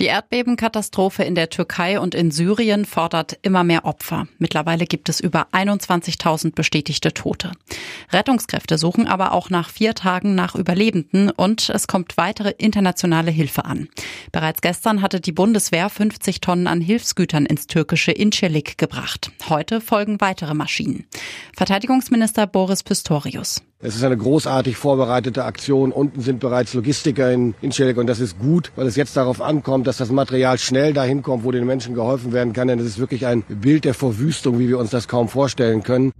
Die Erdbebenkatastrophe in der Türkei und in Syrien fordert immer mehr Opfer. Mittlerweile gibt es über 21.000 bestätigte Tote. Rettungskräfte suchen aber auch nach vier Tagen nach Überlebenden und es kommt weitere internationale Hilfe an. Bereits gestern hatte die Bundeswehr 50 Tonnen an Hilfsgütern ins türkische Incirlik gebracht. Heute folgen weitere Maschinen. Verteidigungsminister Boris Pistorius. Es ist eine großartig vorbereitete Aktion. Unten sind bereits Logistiker in Incirlik und das ist gut, weil es jetzt darauf ankommt, dass das Material schnell dahin kommt, wo den Menschen geholfen werden kann. Denn es ist wirklich ein Bild der Verwüstung, wie wir uns das kaum vorstellen können.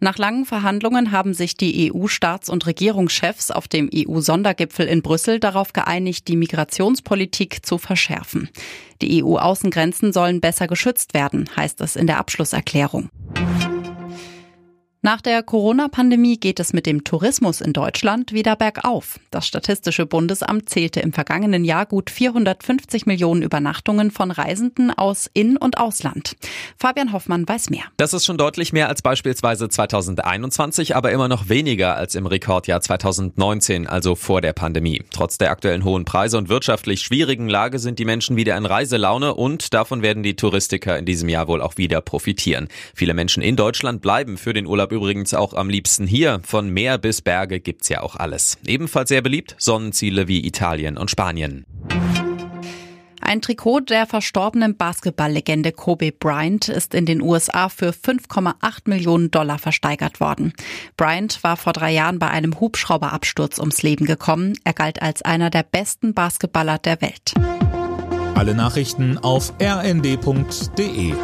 Nach langen Verhandlungen haben sich die EU-Staats- und Regierungschefs auf dem EU-Sondergipfel in Brüssel darauf geeinigt, die Migrationspolitik zu verschärfen. Die EU-Außengrenzen sollen besser geschützt werden, heißt es in der Abschlusserklärung. Nach der Corona-Pandemie geht es mit dem Tourismus in Deutschland wieder bergauf. Das Statistische Bundesamt zählte im vergangenen Jahr gut 450 Millionen Übernachtungen von Reisenden aus In- und Ausland. Fabian Hoffmann weiß mehr. Das ist schon deutlich mehr als beispielsweise 2021, aber immer noch weniger als im Rekordjahr 2019, also vor der Pandemie. Trotz der aktuellen hohen Preise und wirtschaftlich schwierigen Lage sind die Menschen wieder in Reiselaune und davon werden die Touristiker in diesem Jahr wohl auch wieder profitieren. Viele Menschen in Deutschland bleiben für den Urlaub übrigens auch am liebsten hier. Von Meer bis Berge gibt's ja auch alles. Ebenfalls sehr beliebt Sonnenziele wie Italien und Spanien. Ein Trikot der verstorbenen Basketballlegende Kobe Bryant ist in den USA für 5,8 Millionen Dollar versteigert worden. Bryant war vor drei Jahren bei einem Hubschrauberabsturz ums Leben gekommen. Er galt als einer der besten Basketballer der Welt. Alle Nachrichten auf rnd.de